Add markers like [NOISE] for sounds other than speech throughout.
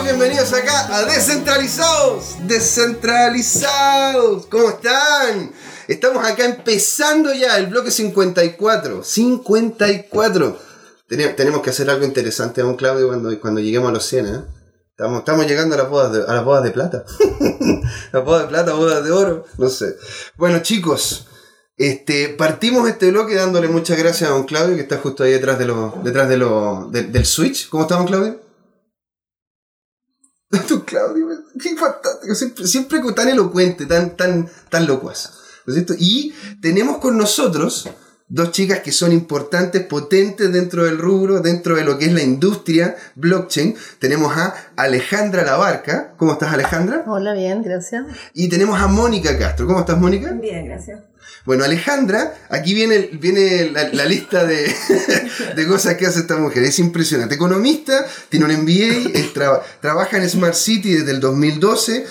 bienvenidos acá a Descentralizados. Descentralizados. ¿Cómo están? Estamos acá empezando ya el bloque 54. 54. Tenemos que hacer algo interesante, don Claudio, cuando, cuando lleguemos a los 100, ¿eh? Estamos, llegando a las bodas de, a las bodas de plata. [LAUGHS] las bodas de plata, bodas de oro, no sé. Bueno, chicos, este, partimos este bloque dándole muchas gracias a don Claudio, que está justo ahí detrás, de lo, detrás de lo, del Switch. ¿Cómo está don Claudio? [LAUGHS] Don Claudio, qué fantástico. Siempre, siempre tan elocuente, tan, tan, tan locuaz. ¿No es cierto? Y tenemos con nosotros dos chicas que son importantes, potentes dentro del rubro, dentro de lo que es la industria blockchain. Tenemos a Alejandra Labarca. ¿Cómo estás, Alejandra? Hola, bien, gracias. Y tenemos a Mónica Castro. ¿Cómo estás, Mónica? Bien, gracias. Bueno, Alejandra, aquí viene, viene la, lista [LAUGHS] de, cosas que hace esta mujer. Es impresionante. Economista, tiene un MBA, trabaja en Smart City desde el 2012,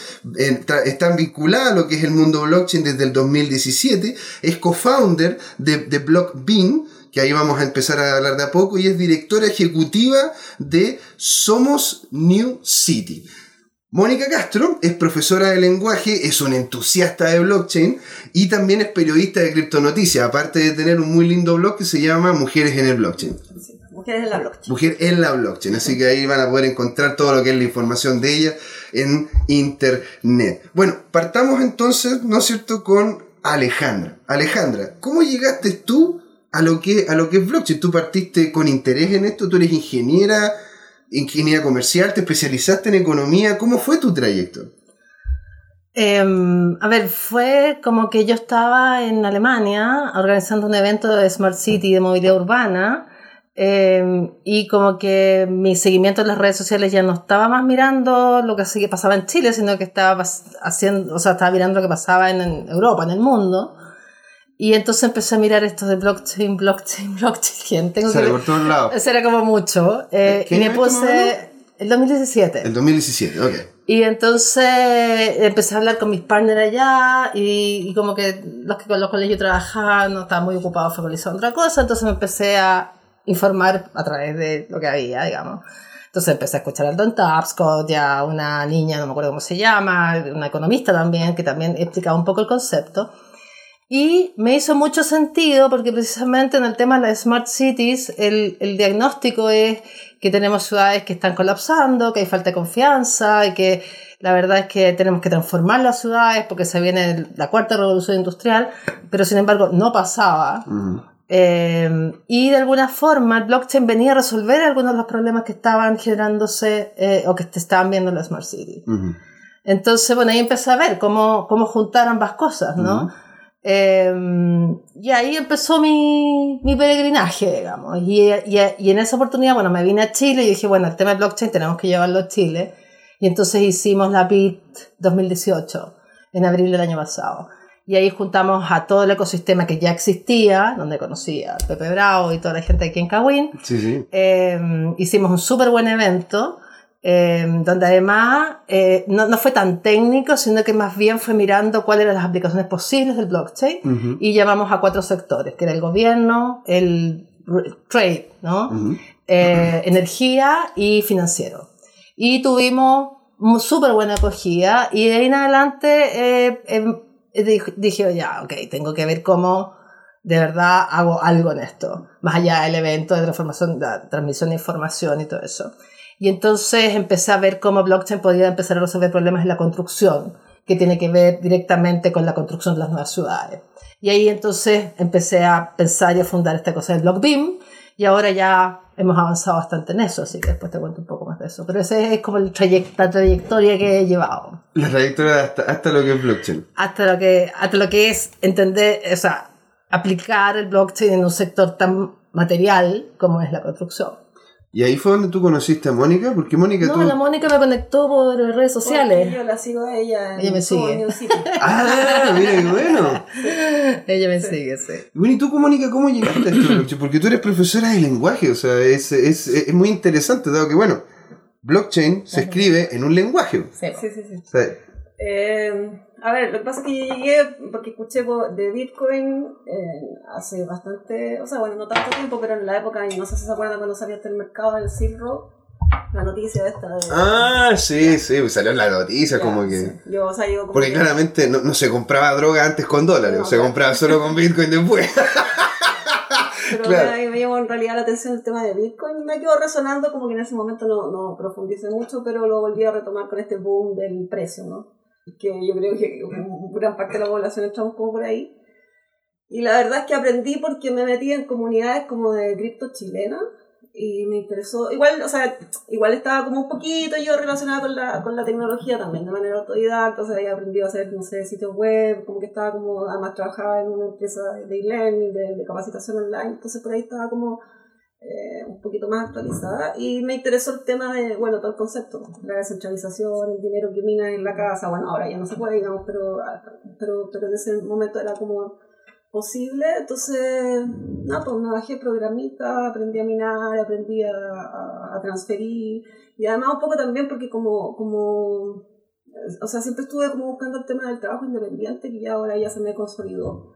está vinculada a lo que es el mundo blockchain desde el 2017, es co-founder de, de BlockBean, que ahí vamos a empezar a hablar de a poco, y es directora ejecutiva de Somos New City. Mónica Castro es profesora de lenguaje, es un entusiasta de blockchain y también es periodista de criptonoticias, aparte de tener un muy lindo blog que se llama Mujeres en el Blockchain. Mujeres en la blockchain. Mujer en la blockchain, así que ahí van a poder encontrar todo lo que es la información de ella en internet. Bueno, partamos entonces, ¿no es cierto?, con Alejandra. Alejandra, ¿cómo llegaste tú a lo que, a lo que es blockchain? ¿Tú partiste con interés en esto? ¿Tú eres ingeniera? Ingeniería comercial, te especializaste en economía. ¿Cómo fue tu trayecto? Em, a ver, fue como que yo estaba en Alemania organizando un evento de Smart City de movilidad urbana em, y como que mi seguimiento en las redes sociales ya no estaba más mirando lo que pasaba en Chile, sino que estaba haciendo, o sea, estaba mirando lo que pasaba en Europa, en el mundo. Y entonces empecé a mirar esto de blockchain, blockchain, [LAUGHS] blockchain. Tengo Sale por todos lados. Eso era como mucho. Eh, y me puse... El 2017. El 2017, ok. Y entonces empecé a hablar con mis partners allá y, como que los que con los cuales yo trabajaba no estaban muy ocupados focalizados en otra cosa, entonces me empecé a informar a través de lo que había, digamos. Entonces empecé a escuchar al Don Tapscott, ya una niña, no me acuerdo cómo se llama, una economista también, que también explicaba un poco el concepto. Y me hizo mucho sentido porque precisamente en el tema de las smart cities el, el, diagnóstico es que tenemos ciudades que están colapsando, que hay falta de confianza y que la verdad es que tenemos que transformar las ciudades porque se viene la cuarta revolución industrial, pero sin embargo no pasaba. Eh, y de alguna forma el blockchain venía a resolver algunos de los problemas que estaban generándose eh, o que te estaban viendo en las smart cities. Entonces, bueno, ahí empecé a ver cómo, cómo juntar ambas cosas, ¿no? Em, y ahí empezó mi, mi peregrinaje, digamos. Y, y, y, en esa oportunidad, bueno, me vine a Chile y dije, bueno, el tema de blockchain tenemos que llevarlo a Chile. Y entonces hicimos la BIT 2018, en abril del año pasado. Y ahí juntamos a todo el ecosistema que ya existía, donde conocí a Pepe Bravo y toda la gente aquí en Cahuín. Sí, sí. Em, hicimos un súper buen evento Em, donde además eh, no, no, fue tan técnico, sino que más bien fue mirando cuáles eran las aplicaciones posibles del blockchain y llamamos a cuatro sectores, que era el gobierno, el trade, ¿no? Eh, energía y financiero. Y tuvimos súper buena acogida y de ahí en adelante eh, em, dije, dije, ya, ok, tengo que ver cómo de verdad hago algo en esto, más allá del evento de transformación, de transmisión de información y todo eso. Y entonces empecé a ver cómo blockchain podía empezar a resolver problemas en la construcción, que tiene que ver directamente con la construcción de las nuevas ciudades. Y ahí entonces empecé a pensar y a fundar esta cosa de BlockBeam, y ahora ya hemos avanzado bastante en eso, así que después te cuento un poco más de eso. Pero esa es como el la trayectoria que he llevado. La trayectoria hasta, hasta lo que es blockchain. Hasta lo que, hasta lo que es entender, o sea, aplicar el blockchain en un sector tan material como es la construcción. ¿Y ahí fue donde tú conociste a Mónica? Porque Mónica No, la Mónica me conectó por redes sociales. yo la sigo a ella. ella me sigue. [LAUGHS] ah, mira qué bueno. [LAUGHS] ella me sigue, sí. Bueno, ¿y tú, Mónica, cómo llegaste a esto? Porque tú eres profesora de lenguaje, o sea, es, es, es muy interesante, dado que, bueno, blockchain se escribe en un lenguaje. Sí, sí, sí. sí. eh, a ver, lo que pasa es que yo llegué porque escuché de Bitcoin eh, hace bastante, o sea, bueno, no tanto tiempo, pero en la época, no sé si se acuerdan cuando salió este el mercado del Silk Road. la noticia esta de... Ah, sí, sí, salió en la noticia Ya, como que... sí. Yo, o sea, yo como Porque que- claramente no, no se compraba droga antes con dólares, No, se claro. compraba solo con Bitcoin después. [LAUGHS] [LAUGHS] Pero Claro. me, me llamó en realidad la atención el tema de Bitcoin. Me quedó resonando como que en ese momento no, no profundicé mucho, pero lo volví a retomar con este boom del precio, ¿no? Que yo creo que [LAUGHS] gran parte de la población estamos como por ahí. Y la verdad es que aprendí porque me metí en comunidades como de cripto chilena y me interesó. Igual, o sea, igual estaba como un poquito yo relacionada con la, con la tecnología también, de manera autodidacta, o sea, había aprendido a hacer, no sé, sitios web, como que estaba como, además trabajaba en una empresa de e-learning, de, de capacitación online, entonces por ahí estaba como eh, un poquito más actualizada. Y me interesó el tema de, bueno, todo el concepto, la descentralización, el dinero que mina en la casa, bueno, ahora ya no se puede, digamos, pero, pero, pero en ese momento era como posible, entonces, nada, pues me bajé programita, aprendí a minar, aprendí a, a, a transferir, y además un poco también porque como, como, o sea, siempre estuve como buscando el tema del trabajo independiente, que ya ahora ya se me consolidó.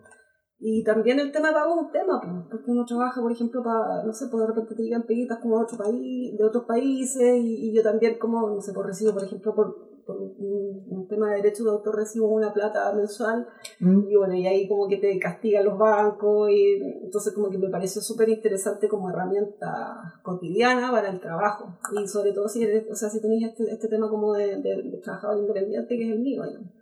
Y también el tema de pago es un tema, pues, porque uno trabaja, por ejemplo, para, no sé, pues de repente te llegan peguitas como de, otro país, de otros países, y, y yo también como, no sé, por recibo, por ejemplo, por, por un, un tema de derechos de autor recibo una plata mensual, y bueno, y ahí como que te castigan los bancos, y entonces como que me pareció súper interesante como herramienta cotidiana para el trabajo, y sobre todo si eres, o sea, si tenéis este, este tema como de, de, de trabajador independiente, que es el mío, digamos.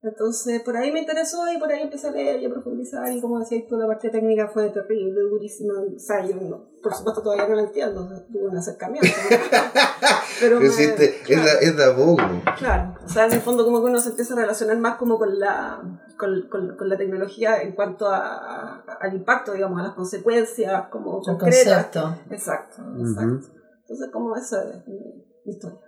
Entonces, por ahí me interesó y por ahí empecé a leer y a profundizar. Y como decías tú, la parte técnica fue terrible, durísima. O sea, yo, no, por supuesto, todavía no la entiendo. o sea, tuve un acercamiento. ¿no? [LAUGHS] Pero me- es, claro, de, es de a poco. claro. O sea, en el fondo, como que uno se empieza a relacionar más como con la, con, con, con la tecnología en cuanto a, a- al impacto, digamos, a las consecuencias como El concretas. concepto. Exacto, exacto. Entonces, como esa es mi, mi historia.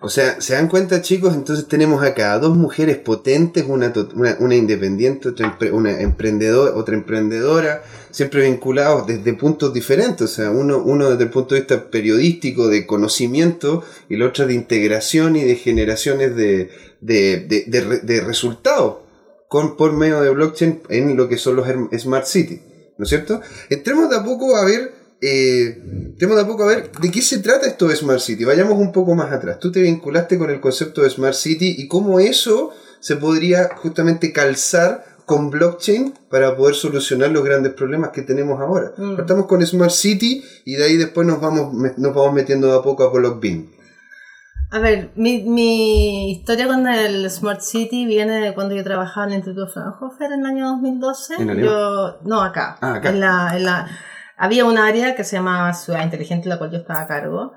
O sea, ¿se dan cuenta, chicos? Entonces tenemos acá dos mujeres potentes, una, una, independiente, otra una emprendedora, otra emprendedora, siempre vinculados desde puntos diferentes. O sea, uno, uno desde el punto de vista periodístico, de conocimiento, y la otra de integración y de generaciones de, de, de, de re- de resultados por medio de blockchain en lo que son los Smart City. ¿No es cierto? Entremos de a poco a ver eh, de a poco a ver de qué se trata esto de Smart City. Vayamos un poco más atrás. Tú te vinculaste con el concepto de Smart City y cómo eso se podría justamente calzar con blockchain para poder solucionar los grandes problemas que tenemos ahora. Mm. Partamos con Smart City y de ahí después nos vamos, nos vamos metiendo de a poco a Blockbean. A ver, mi, mi historia con el Smart City viene de cuando yo trabajaba en el Instituto Fraunhofer en el año 2012. ¿En yo, no, acá. Ah, acá. En la, en la, había un área que se llamaba Ciudad Inteligente, la cual yo estaba a cargo.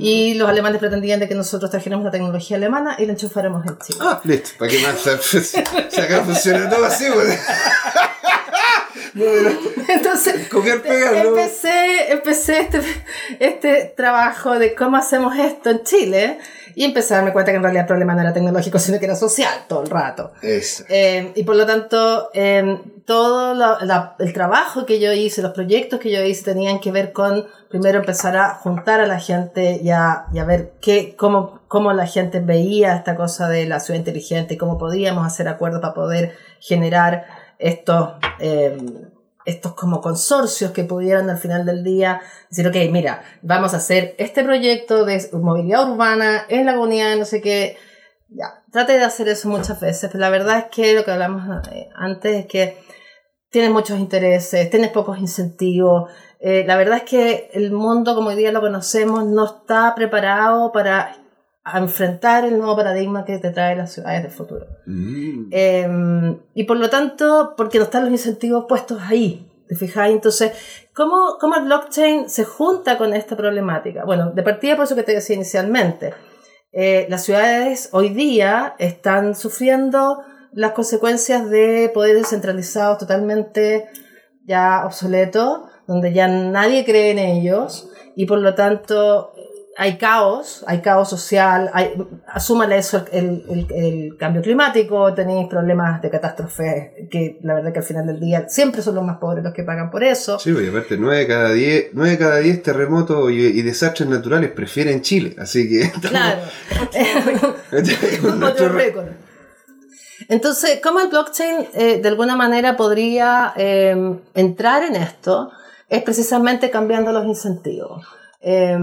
Y los alemanes pretendían de que nosotros trajéramos la tecnología alemana y la enchufáramos en Chile. Ah, listo. ¿Para qué más? Si acá funciona todo así, pues. [LAUGHS] No, Entonces, copiar, pegar, ¿no? empecé, empecé este, este trabajo de cómo hacemos esto en Chile y empecé a darme cuenta que en realidad el problema no era tecnológico, sino que era social todo el rato. Eh, y por lo tanto, eh, todo la- el trabajo que yo hice, los proyectos que yo hice tenían que ver con primero empezar a juntar a la gente y a, y a ver qué, cómo, cómo la gente veía esta cosa de la ciudad inteligente y cómo podíamos hacer acuerdos para poder generar estos, eh, estos como consorcios que pudieran al final del día decir, ok, mira, vamos a hacer este proyecto de movilidad urbana en la comunidad, no sé qué, ya, trate de hacer eso muchas veces, pero la verdad es que lo que hablamos eh, antes es que tienes muchos intereses, tienes pocos incentivos. Eh, la verdad es que el mundo como hoy día lo conocemos no está preparado para enfrentar el nuevo paradigma que te trae las ciudades del futuro. Mm. Eh, y por lo tanto, porque no están los incentivos puestos ahí, ¿te fijáis? Entonces, ¿cómo, ¿cómo el blockchain se junta con esta problemática? Bueno, de partida por eso que te decía inicialmente, eh, las ciudades hoy día están sufriendo las consecuencias de poderes descentralizados totalmente ya obsoletos, donde ya nadie cree en ellos y por lo tanto hay caos, hay caos social, hay, asúmale eso el, el, el cambio climático, tenéis problemas de catástrofes que la verdad que al final del día siempre son los más pobres los que pagan por eso. Sí, porque aparte 9 de cada 10, 9 de cada 10 terremotos y, y desastres naturales prefieren Chile, así que [LAUGHS] Claro. Otro récord. Entonces, ¿cómo el blockchain eh, de alguna manera podría eh, entrar en esto? Es precisamente cambiando los incentivos. Eh,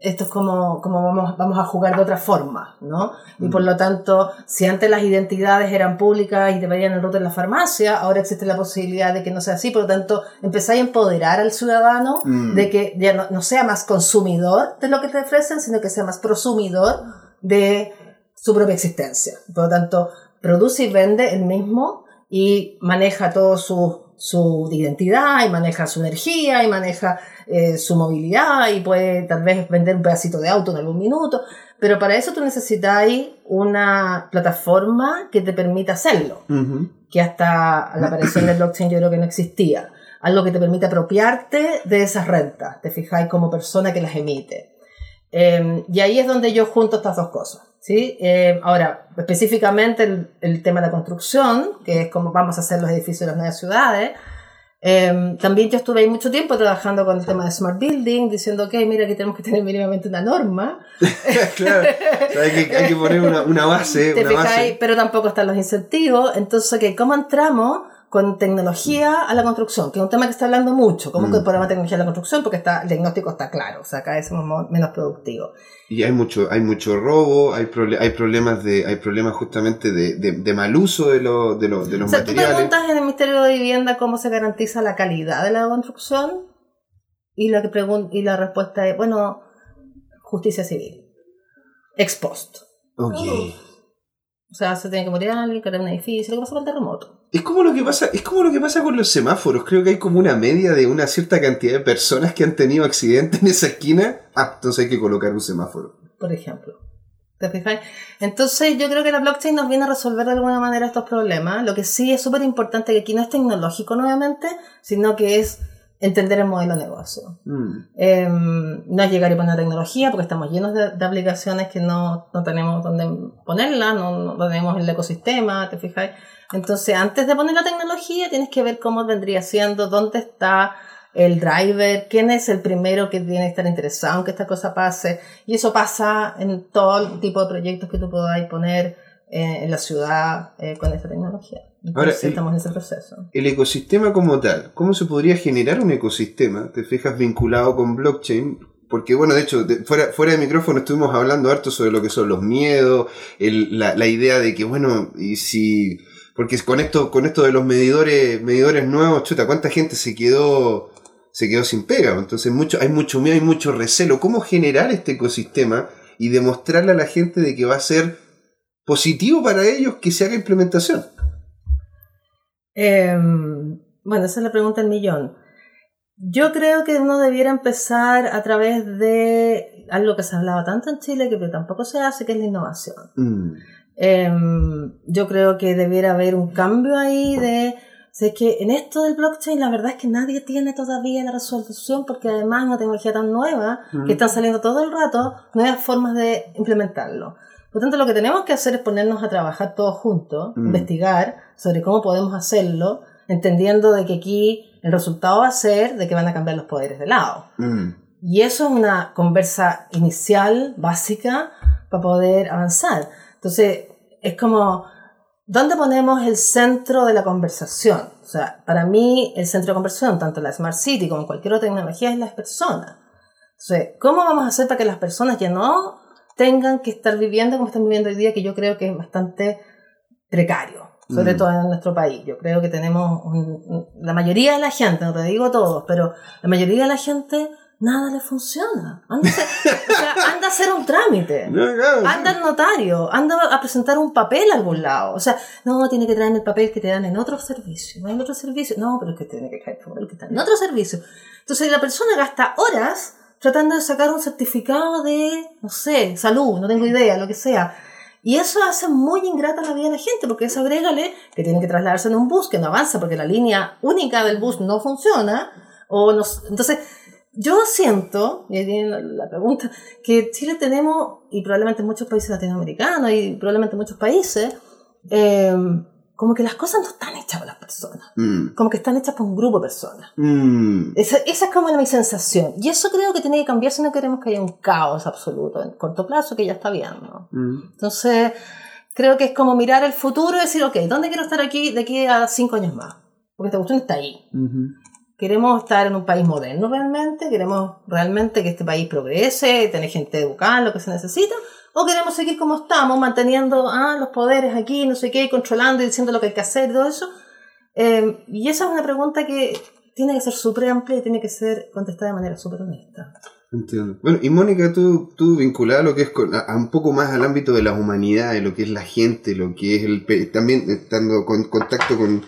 esto es como, como vamos, vamos a jugar de otra forma, ¿no? Y por lo tanto, si antes las identidades eran públicas y te pedían el roto en la farmacia, ahora existe la posibilidad de que no sea así, por lo tanto, empezáis a empoderar al ciudadano Mm. de que ya no, no sea más consumidor de lo que te ofrecen, sino que sea más prosumidor de su propia existencia. Por lo tanto, produce y vende el mismo y maneja todo su, su identidad y maneja su energía y maneja eh, su movilidad y puede tal vez vender un pedacito de auto en algún minuto, pero para eso tú necesitas una plataforma que te permita hacerlo, que hasta la aparición del blockchain yo creo que no existía. Algo que te permite apropiarte de esas rentas, te fijáis como persona que las emite. Eh, y ahí es donde yo junto estas dos cosas. ¿Sí? Eh, ahora, específicamente el, el tema de la construcción, que es como vamos a hacer los edificios de las nuevas ciudades. Eh, también yo estuve ahí mucho tiempo trabajando con el tema de Smart Building, diciendo, ok, mira, aquí tenemos que tener mínimamente una norma. [LAUGHS] claro. O sea, hay, que, hay que poner una, una base. ¿Te una fijáis? base. Pero tampoco están los incentivos. Entonces, ok, ¿cómo entramos con tecnología a la construcción? Que es un tema que está hablando mucho. ¿Cómo Mm. incorporamos tecnología a la construcción? Porque está, el diagnóstico está claro. O sea, cada vez somos mo- menos productivos. Y hay mucho, hay mucho robo, hay, hay problemas de, hay problemas justamente de, de, de mal uso de, lo- de, lo- de los O sea, tú materiales. preguntas en el Ministerio de Vivienda cómo se garantiza la calidad de la construcción y la, que y la respuesta es, bueno, justicia civil. Ex post. O sea, se tiene que morir alguien, caer un edificio, lo que pasó con el terremoto. Es como lo que pasa, es como lo que pasa con los semáforos. Creo que hay como una media de una cierta cantidad de personas que han tenido accidentes en esa esquina. Ah, entonces hay que colocar un semáforo. por ejemplo. ¿Te fijáis? Entonces yo creo que la blockchain nos viene a resolver de alguna manera estos problemas. Lo que sí es súper importante que aquí no es tecnológico nuevamente, sino que es entender el modelo de negocio. Mm. Eh, no es llegar y poner tecnología, porque estamos llenos de, de aplicaciones que no, no tenemos dónde ponerla, no, no tenemos el ecosistema, ¿te fijáis? Entonces, antes de poner la tecnología, tienes que ver cómo vendría siendo, dónde está el driver, quién es el primero que tiene que estar interesado en que esta cosa pase. Y eso pasa en todo el tipo de proyectos que tú podáis poner eh, en la ciudad eh, con esta tecnología. Entonces, Ahora, el- estamos en ese proceso. El ecosistema como tal, ¿cómo se podría generar un ecosistema? Te fijas vinculado con blockchain. Porque bueno, de hecho, de- fuera, fuera de micrófono estuvimos hablando harto sobre lo que son los miedos, el- la, la idea de que, bueno, y si... Porque con esto, con esto de los medidores, medidores nuevos, chuta, ¿cuánta gente se quedó, se quedó sin pega? Entonces mucho, hay mucho miedo, hay mucho recelo. ¿Cómo generar este ecosistema y demostrarle a la gente de que va a ser positivo para ellos que se haga implementación? Eh, bueno, esa es la pregunta del millón. Yo creo que uno debiera empezar a través de algo que se hablaba tanto en Chile que tampoco se hace, que es la innovación. Mm. Eh, yo creo que debiera haber un cambio ahí de... o sea, es que en esto del blockchain la verdad es que nadie tiene todavía la resolución porque además es una tecnología tan nueva Mm. que están saliendo todo el rato nuevas formas de implementarlo. Por tanto, lo que tenemos que hacer es ponernos a trabajar todos juntos, Mm. investigar sobre cómo podemos hacerlo, entendiendo de que aquí el resultado va a ser de que van a cambiar los poderes de lado. Mm. Y eso es una conversa inicial, básica, para poder avanzar. Entonces, es como, ¿dónde ponemos el centro de la conversación? O sea, para mí, el centro de conversación, tanto en la Smart City como en cualquier otra tecnología, es las personas. Entonces, ¿cómo vamos a hacer para que las personas ya no tengan que estar viviendo como están viviendo hoy día, que yo creo que es bastante precario, sobre Mm. todo en nuestro país? Yo creo que tenemos, un- la mayoría de la gente, no te digo todos, pero la mayoría de la gente nada le funciona. Anda a hacer, o sea, anda a hacer un trámite. [LAUGHS] No, claro, Anda al notario, anda a presentar un papel a algún lado. O sea, no, tiene que traerme el papel que te dan en otro servicio. ¿No hay otro servicio? No, pero es que tiene que caer el papel que está en otro servicio. Entonces la persona gasta horas tratando de sacar un certificado de, no sé, salud, no tengo idea, lo que sea. Y eso hace muy ingrata la vida de la gente, porque eso agrégale que tiene que trasladarse en un bus que no avanza porque la línea única del bus no funciona. O no, entonces, yo siento, y ahí viene la, pregunta, que Chile tenemos, y probablemente muchos países latinoamericanos, y probablemente muchos países, eh, como que las cosas no están hechas por las personas, Mm. como que están hechas por un grupo de personas. Mm. Esa, esa es como mi sensación. Y eso creo que tiene que cambiar si no queremos que haya un caos absoluto en corto plazo, que ya está viendo. Mm. Entonces, creo que es como mirar el futuro y decir, ok, ¿dónde quiero estar aquí de aquí a cinco años más? Porque esta cuestión está ahí. Queremos estar en un país moderno realmente, queremos realmente que este país progrese, tener gente educada, lo que se necesita, o queremos seguir como estamos, manteniendo ah, los poderes aquí, no sé qué, controlando y diciendo lo que hay que hacer y todo eso. Eh, y esa es una pregunta que tiene que ser súper amplia y tiene que ser contestada de manera súper honesta. Entiendo. Bueno, y Mónica, tú, tú vinculada a lo que es con, a, un poco más al ámbito de las humanidades, lo que es la gente, lo que es el... También estando con contacto con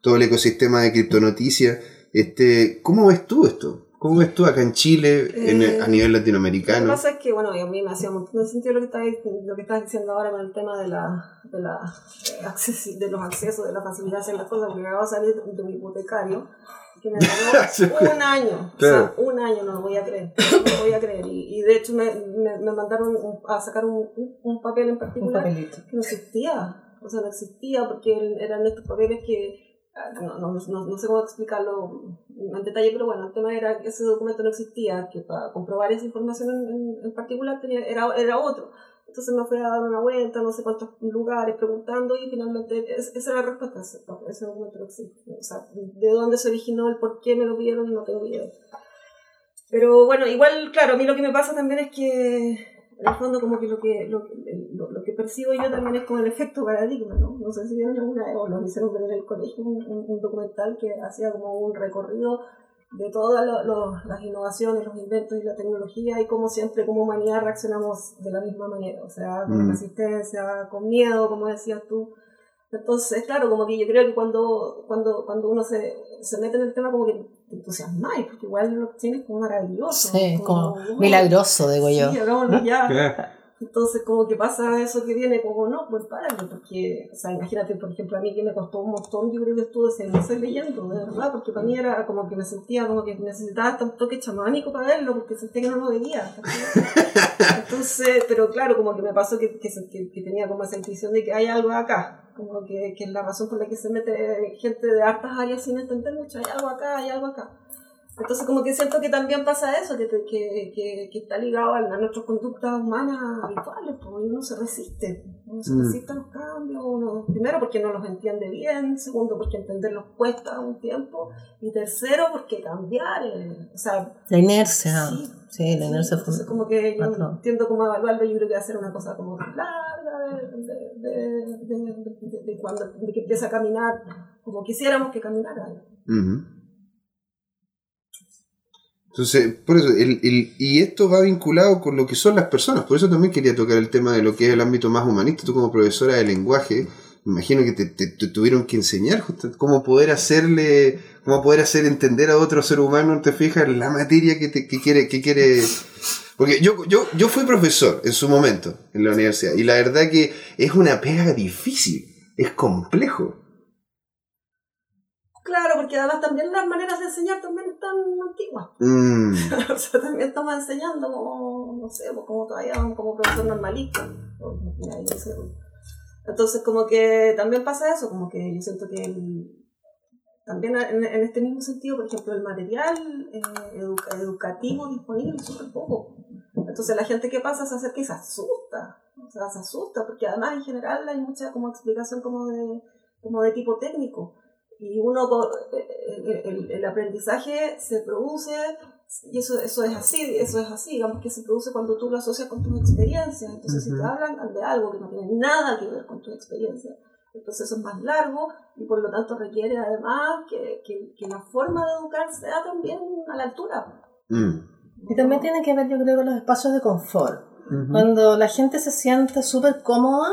todo el ecosistema de criptonoticias, este, ¿cómo ves tú esto? ¿Cómo ves tú acá en Chile, en, a eh, nivel latinoamericano? Lo que pasa es que, bueno, a mí me hacía un montón de sentido lo que estás, lo que estás diciendo ahora con el tema de, la, de, la, eh, de los accesos, de la facilidad de las cosas, porque acabo de salir de un hipotecario que me [LAUGHS] duró un año. O sea, un año no lo voy a creer. No lo voy a creer. Y, y de hecho me, me, me mandaron a sacar un, un, papel en particular que no existía. O sea, no existía porque eran estos papeles que no, no, no, no, sé cómo explicarlo en detalle, pero bueno, el tema era que ese documento no existía, que para comprobar esa información en, en, particular tenía, era, era otro. Entonces me fui a dar una vuelta, no sé cuántos lugares, preguntando y finalmente esa era la respuesta, ese documento no existe. O sea, de dónde se originó, el por qué me lo pidieron, no tengo idea. Pero bueno, igual, claro, a mí lo que me pasa también es que, en el fondo, como que lo que, lo, lo, lo que percibo yo también es como el efecto paradigma, ¿no? No sé si vieron alguna vez o lo hicieron ver en el colegio, un, un documental que hacía como un recorrido de todas las innovaciones, los inventos y la tecnología y como siempre como humanidad reaccionamos de la misma manera, o sea, con mm. resistencia, con miedo, como decías tú. Entonces, claro, como que yo creo que cuando, cuando, cuando uno se, se mete en el tema como que te entusiasmáis, porque igual lo tienes como maravilloso. Sí, como, milagroso, digo yo. Sí, ya. Entonces, como que pasa eso que viene, como no, pues párate, porque, o sea, imagínate, por ejemplo, a mí que me costó un montón, yo creo que estuve seis meses leyendo, de verdad, porque para mí era como que me sentía como que necesitaba un toque chamánico para verlo, porque sentía que no lo veía. [LAUGHS] Entonces, pero claro, como que me pasó que, que, que, tenía como esa intuición de que hay algo acá, como que, que es la razón por la que se mete gente de hartas áreas sin entender mucho, hay algo acá, hay algo acá. Entonces como que siento que también pasa eso, que, que, que, que está ligado a, nuestras conductas humanas habituales, porque uno se resiste, uno se mm. resiste a los cambios, uno, primero porque no los entiende bien, segundo porque entenderlos cuesta un tiempo, y tercero porque cambiar, eh, o sea... La inercia, sí, la inercia sí, Entonces como que yo entiendo cómo evaluarlo, yo creo que va a ser una cosa como larga, de, de, de, de, cuando de que empieza a caminar como quisiéramos que caminara. Entonces, por eso, el, el, y esto va vinculado con lo que son las personas. Por eso también quería tocar el tema de lo que es el ámbito más humanista. Tú como profesora de lenguaje, me imagino que te, te, tuvieron que enseñar cómo poder hacerle, cómo poder hacer entender a otro ser humano, te fijas, la materia que, te, que quiere, que quiere. Porque yo, yo, yo fui profesor en su momento en la universidad y la verdad que es una pega difícil, es complejo. Claro, porque además también las maneras de enseñar también están antiguas. [LAUGHS] Mm. o sea, también estamos enseñando como, no sé, pues como todavía como profesor normalista. Entonces, como que también pasa eso, como que yo siento que también en, este mismo sentido, por ejemplo, el material eh, educativo disponible es súper poco. Entonces la gente que pasa se acerca y se asusta, o sea, se asusta, porque además en general hay mucha como explicación como de, como de tipo técnico y uno eh, eh, el, el, aprendizaje se produce y eso, eso es así, eso es así, digamos que se produce cuando tú lo asocias con tus experiencias. Entonces, si te hablan de algo que no tiene nada que ver con tu experiencia, el proceso es más largo y por lo tanto requiere además que, que, que la forma de educar sea también a la altura. Mm. Y también tiene que ver, yo creo, con los espacios de confort. Cuando la gente se siente súper cómoda,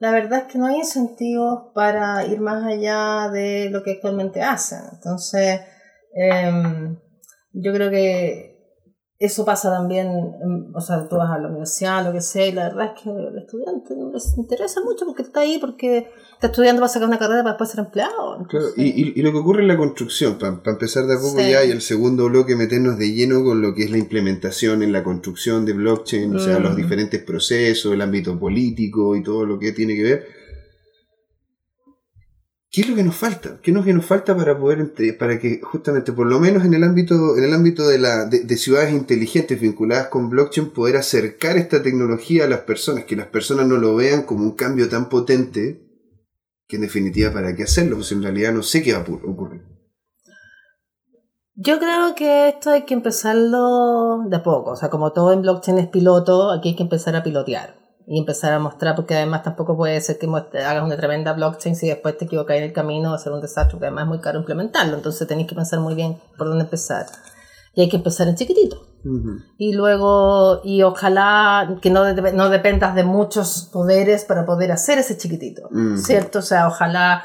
la verdad es que no hay incentivos para ir más allá de lo que actualmente hacen. Entonces, em, yo creo que eso pasa también, o sea, tú vas a la universidad, lo que sea, y la verdad es que el estudiante no les interesa mucho porque está ahí, porque está estudiando para sacar una carrera para después ser empleado. Claro, y, y, lo que ocurre en la construcción, para, empezar de a poco ya, y el segundo bloque meternos de lleno con lo que es la implementación en la construcción de blockchain, o sea, los mm. diferentes procesos, el ámbito político y todo lo que tiene que ver ¿Qué es lo que nos falta? ¿Qué es lo que nos falta para poder, para que justamente, por lo menos en el ámbito, en el ámbito de, la, de, ciudades inteligentes vinculadas con blockchain, poder acercar esta tecnología a las personas, que las personas no lo vean como un cambio tan potente, que en definitiva, ¿para qué hacerlo? Pues en realidad no sé qué va a ocurrir. Yo creo que esto hay que empezarlo de a poco. O sea, como todo en blockchain es piloto, aquí hay que empezar a pilotear y empezar a mostrar, porque además tampoco puede ser que hagas una tremenda blockchain si después te equivocas en el camino, va a ser un desastre, porque además es muy caro implementarlo. Entonces tenéis que pensar muy bien por dónde empezar. Y hay que empezar en chiquitito. Y luego, y ojalá que no, de- no dependas de muchos poderes para poder hacer ese chiquitito, Mm. ¿cierto? O sea, ojalá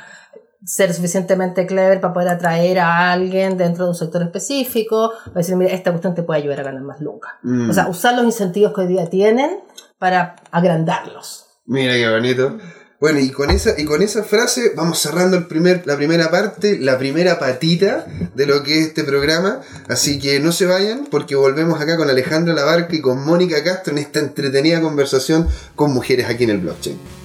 ser suficientemente clever para poder atraer a alguien dentro de un sector específico, para decir, mira, esta cuestión te puede ayudar a ganar más lucas. Mm. O sea, usar los incentivos que hoy día tienen para agrandarlos. Mira qué bonito. Bueno, y con esa, y con esa frase vamos cerrando el primer, la primera parte, la primera patita de lo que es este programa. Así que no se vayan porque volvemos acá con Alejandra Labarca y con Mónica Castro en esta entretenida conversación con mujeres aquí en el blockchain.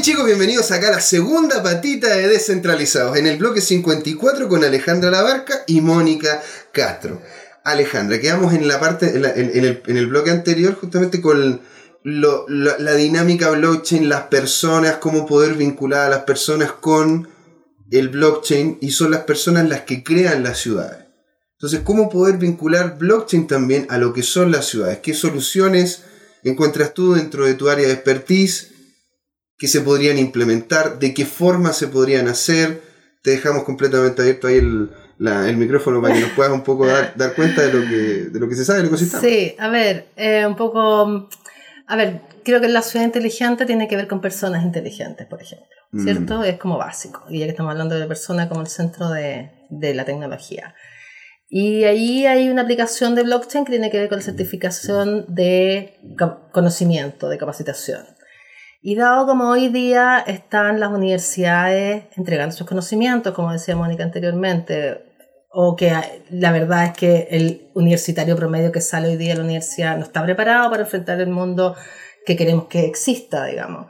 Chicos, bienvenidos acá a la segunda patita de Descentralizados, en el bloque 54 con Alejandra Labarca y Mónica Castro. Alejandra, quedamos en la parte, en, la- en- el, en el bloque anterior justamente con la, la dinámica blockchain, las personas, cómo poder vincular a las personas con el blockchain y son las personas las que crean las ciudades. Entonces, ¿cómo poder vincular blockchain también a lo que son las ciudades? ¿Qué soluciones encuentras tú dentro de tu área de expertise? Que se podrían implementar, de qué forma se podrían hacer. Te dejamos completamente abierto ahí el, la- el micrófono para que nos puedas un poco dar, dar cuenta de lo, que, de lo que se sabe del ecosistema. Sí, a ver, eh, un poco... A ver, creo que la ciudad inteligente tiene que ver con personas inteligentes, por ejemplo, Mm. ¿cierto? Es como básico. Y ya que estamos hablando de la persona como el centro de, de la tecnología. Y ahí hay una aplicación de blockchain que tiene que ver con la certificación de conocimiento, de capacitación. Y dado como hoy día están las universidades entregando sus conocimientos, como decía Mónica anteriormente, o que la verdad es que el universitario promedio que sale hoy día de la universidad no está preparado para enfrentar el mundo que queremos que exista, digamos.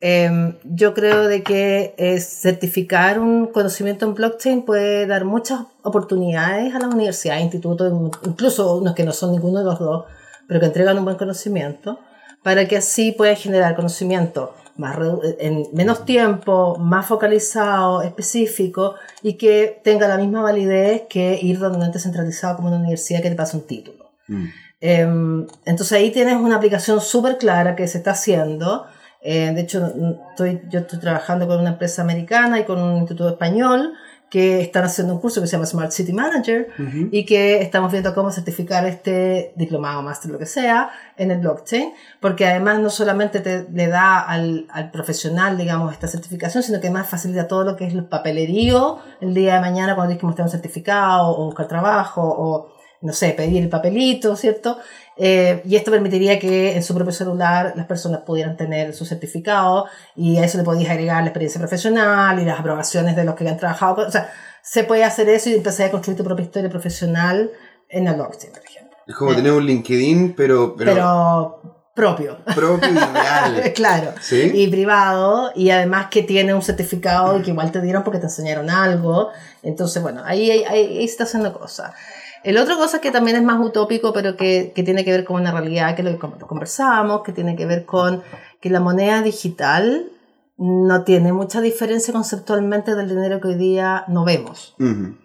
Em, yo creo de que eh, certificar un conocimiento en blockchain puede dar muchas oportunidades a las universidades, institutos, incluso unos que no son ninguno de los dos, pero que entregan un buen conocimiento, para que así puedan generar conocimiento más en menos tiempo, más focalizado, específico y que tenga la misma validez que ir donde un ente centralizado como una universidad que te pasa un título. Mm. Em, entonces ahí tienes una aplicación súper clara que se está haciendo. Eh, de hecho, estoy, yo estoy trabajando con una empresa americana y con un instituto español que están haciendo un curso que se llama Smart City Manager y que estamos viendo cómo certificar este diplomado, máster, lo que sea, en el blockchain, porque además no solamente te, le da al, al profesional, digamos, esta certificación, sino que además facilita todo lo que es el papelerío el día de mañana cuando tienes que mostrar un certificado o buscar trabajo o, no sé, pedir el papelito, ¿cierto? Eh, y esto permitiría que en su propio celular las personas pudieran tener su certificado y a eso le podías agregar la experiencia profesional y las aprobaciones de los que han trabajado. O sea, se puede hacer eso y empezar a construir tu propia historia profesional en la blockchain, por ejemplo. Es como tener un LinkedIn, pero, pero, Pero, propio. propio y real. [LAUGHS] claro. ¿Sí? Y privado, y además que tiene un certificado y que igual te dieron porque te enseñaron algo. Entonces, bueno, ahí, ahí, ahí se está haciendo cosas. El otra cosa que también es más utópico, pero que, que tiene que ver con una realidad, que es lo que con- conversamos, que tiene que ver con que la moneda digital no tiene mucha diferencia conceptualmente del dinero que hoy día no vemos. Ujú.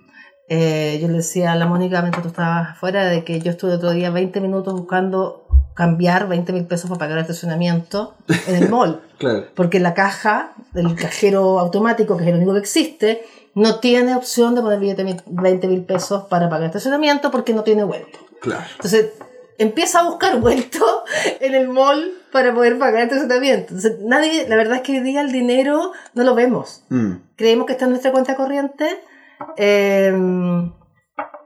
Eh, yo le decía a la Mónica mientras tú estabas afuera de que yo estuve otro día 20 minutos buscando cambiar 20 mil pesos para pagar el estacionamiento en el mall. [LAUGHS] Claro. Porque la caja del cajero automático, que es el único que existe, no tiene opción de poner billete de 20 mil pesos para pagar el estacionamiento porque no tiene vuelto. Claro. Entonces empieza a buscar vuelto [LAUGHS] en el mall para poder pagar el estacionamiento. Entonces, nadie, la verdad es que hoy día el dinero no lo vemos Mm. creemos que está en nuestra cuenta corriente eh,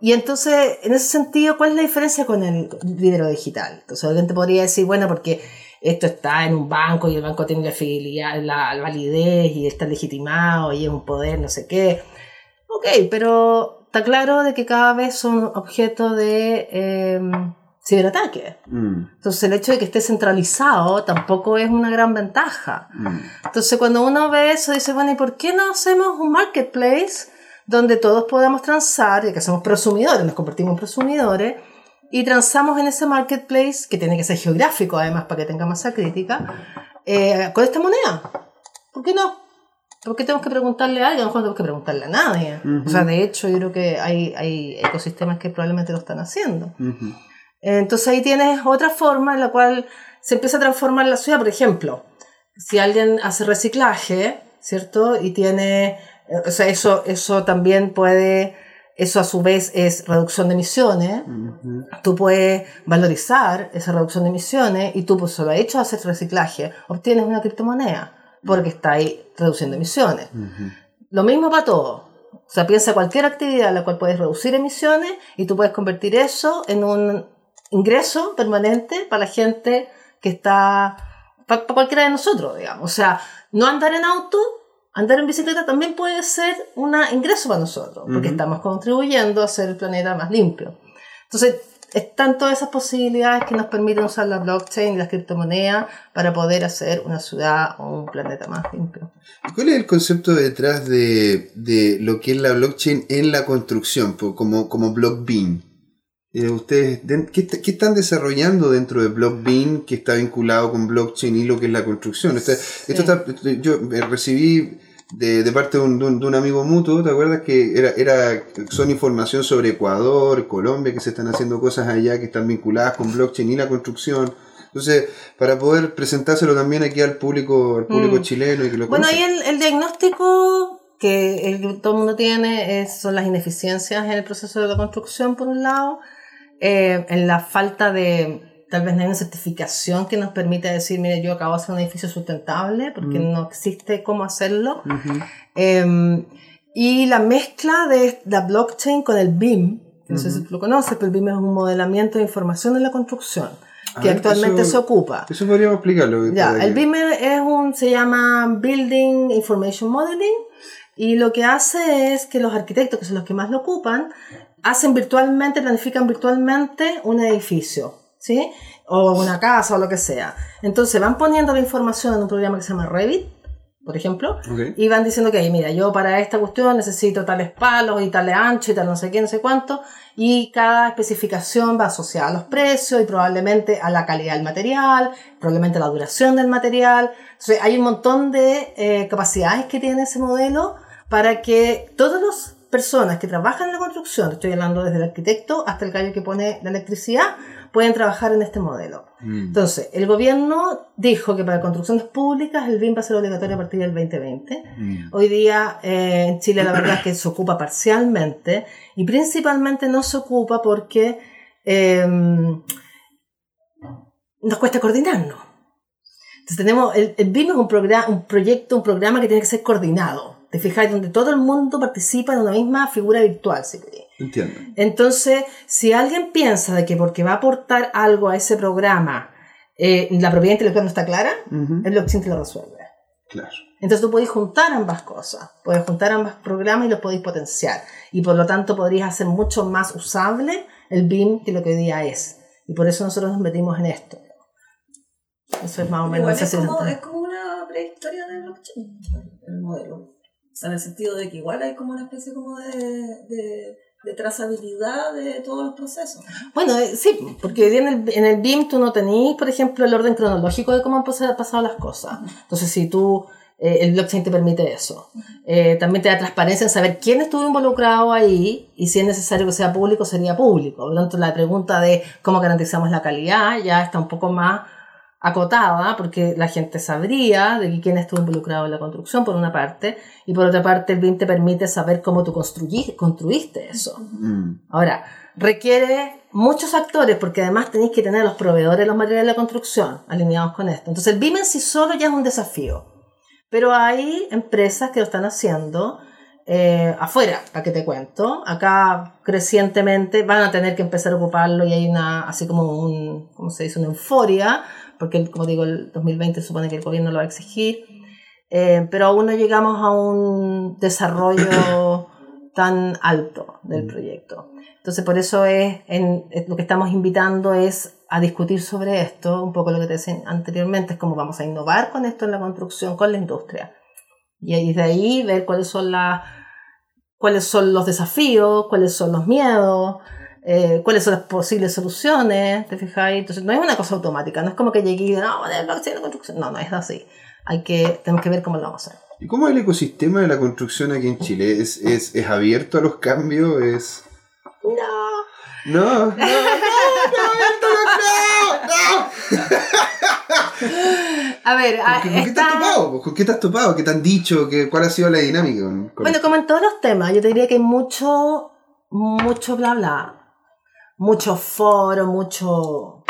y entonces, en ese sentido, ¿cuál es la diferencia con el dinero digital? Entonces, alguien te podría decir, bueno, porque esto está en un banco y el banco tiene la fidelidad, la validez y está legitimado y es un poder, no sé qué. Ok, pero está claro de que cada vez son objeto de eh, ciberataque. Mm, Entonces el hecho de que esté centralizado tampoco es una gran ventaja. mm. Entonces cuando uno ve eso dice, bueno, ¿y por qué no hacemos un marketplace donde todos podamos transar, ya que somos prosumidores, nos convertimos en prosumidores, y transamos en ese marketplace, que tiene que ser geográfico además para que tenga masa crítica, eh, con esta moneda? ¿Por qué no? ¿Por qué tenemos que preguntarle a alguien? A lo mejor no tenemos que preguntarle a nadie. O sea, de hecho, yo creo que hay, hay ecosistemas que probablemente lo están haciendo. Ujú. Entonces ahí tienes otra forma en la cual se empieza a transformar la ciudad. Por ejemplo, si alguien hace reciclaje, ¿cierto? Y tiene, eh, o sea, eso, eso también puede, eso a su vez es reducción de emisiones. Ujú. Tú puedes valorizar esa reducción de emisiones y tú, pues solo hecho de hacer reciclaje, obtienes una criptomoneda porque está ahí reduciendo emisiones. Lo mismo para todo. O sea, piensa cualquier actividad en la cual puedes reducir emisiones y tú puedes convertir eso en un ingreso permanente para la gente que está, para, cualquiera de nosotros, digamos. O sea, no andar en auto, andar en bicicleta también puede ser un ingreso para nosotros, porque estamos contribuyendo a hacer el planeta más limpio. Entonces, están todas esas posibilidades que nos permiten usar la blockchain y las criptomonedas para poder hacer una ciudad o un planeta más limpio. ¿Y ¿Cuál es el concepto detrás de, de lo que es la blockchain en la construcción, como, como Blockbean? Eh, ¿Ustedes qué, est- qué están desarrollando dentro de Blockbean que está vinculado con blockchain y lo que es la construcción? Este- esto está- yo recibí de, de parte de un, de un- de un amigo mutuo, ¿te acuerdas? Que era, era, son información sobre Ecuador, Colombia, que se están haciendo cosas allá que están vinculadas con blockchain y la construcción. Entonces, para poder presentárselo también aquí al público, al público Mm. chileno y que lo Bueno, ahí el, el diagnóstico que, el que todo el mundo tiene es, son las ineficiencias en el proceso de la construcción, por un lado, eh, en la falta de, tal vez no hay una certificación que nos permita decir, mire, yo acabo de hacer un edificio sustentable, porque Mm. no existe cómo hacerlo. Ujú. Eh, y la mezcla de la blockchain con el BIM, no sé si tú lo conoces, pero el BIM es un modelamiento de información en la construcción, A que ver, actualmente eso- se ocupa. Eso podríamos explicarlo. Ya, el BIM es un, se llama Building Information Modeling y lo que hace es que los arquitectos, que son los que más lo ocupan, hacen virtualmente, planifican virtualmente un edificio, ¿sí? O una casa o lo que sea. Entonces van poniendo la información en un programa que se llama Revit, por ejemplo, Ok. y van diciendo que, mira, yo para esta cuestión necesito tales palos y tal ancho y tal no sé qué, no sé cuánto, y cada especificación va asociada a los precios y probablemente a la calidad del material, probablemente a la duración del material. Entonces, hay un montón de eh, capacidades que tiene ese modelo para que todas las personas que trabajan en la construcción, estoy hablando desde el arquitecto hasta el gallo que pone la electricidad, pueden trabajar en este modelo. Mm. Entonces, el gobierno dijo que para construcciones públicas el BIM va a ser obligatorio a partir del 2020. Mm. Hoy día eh, en Chile la verdad es que se ocupa parcialmente y principalmente no se ocupa porque eh, nos cuesta coordinarnos. Entonces tenemos, el, el BIM es un, programa, un proyecto, un programa que tiene que ser coordinado. Te fijas, donde todo el mundo participa en una misma figura virtual, si. Entiendo. Entonces, si alguien piensa de que porque va a aportar algo a ese programa, eh, la propiedad intelectual no está clara, el blockchain te lo resuelve. Claro. Entonces tú podés juntar ambas cosas, podés juntar ambos programas y los podéis potenciar. Y por lo tanto podrías hacer mucho más usable el BIM que lo que hoy día es. Y por eso nosotros nos metimos en esto. Eso es más o menos Igual esa es como, es como una prehistoria de blockchain, el modelo. O sea, en el sentido de que igual hay como una especie como de, de, de trazabilidad de todos los procesos. Bueno, eh, sí, porque hoy día en el, en el BIM tú no tenés, por ejemplo, el orden cronológico de cómo han pas- pasado las cosas. Entonces, si tú, eh, el blockchain te permite eso. Eh, también te da transparencia en saber quién estuvo involucrado ahí y si es necesario que sea público, sería público. Por lo tanto, la pregunta de cómo garantizamos la calidad ya está un poco más acotada porque la gente sabría de quién estuvo involucrado en la construcción, por una parte, y por otra parte el BIM te permite saber cómo tú construiste eso. Mm. Ahora, requiere muchos actores porque además tenéis que tener a los proveedores de los materiales de la construcción alineados con esto. Entonces el BIM en sí solo ya es un desafío. Pero hay empresas que lo están haciendo eh, afuera, para que te cuento. Acá crecientemente van a tener que empezar a ocuparlo y hay una, así como un, ¿cómo se dice? Una euforia, porque como digo, el 2020 supone que el gobierno lo va a exigir, eh, pero aún no llegamos a un desarrollo [COUGHS] tan alto del proyecto. Entonces, por eso es, en, es lo que estamos invitando es a discutir sobre esto, un poco lo que te decía anteriormente, es cómo vamos a innovar con esto en la construcción, con la industria. Y desde ahí ver cuáles son, las cuáles son los desafíos, cuáles son los miedos, eh, cuáles son las posibles soluciones, ¿te fijáis? Entonces no es una cosa automática, no es como que llegue y no, la construcción, no, no es así. Hay que, tenemos que ver cómo lo vamos a hacer. ¿Y cómo es el ecosistema de la construcción aquí en Chile? ¿Es, es, es abierto a los cambios? ¿Es... No. No, [LAUGHS] no, no, no, no, no, [LAUGHS] A ver, ¿Con, qué- con qué te has topado? ¿Con qué te has topado? ¿Qué te han dicho? ¿Qué, ¿Cuál ha sido la dinámica? con- con Bueno, esto? como en todos los temas, yo te diría que hay mucho, mucho bla bla, mucho foro, mucho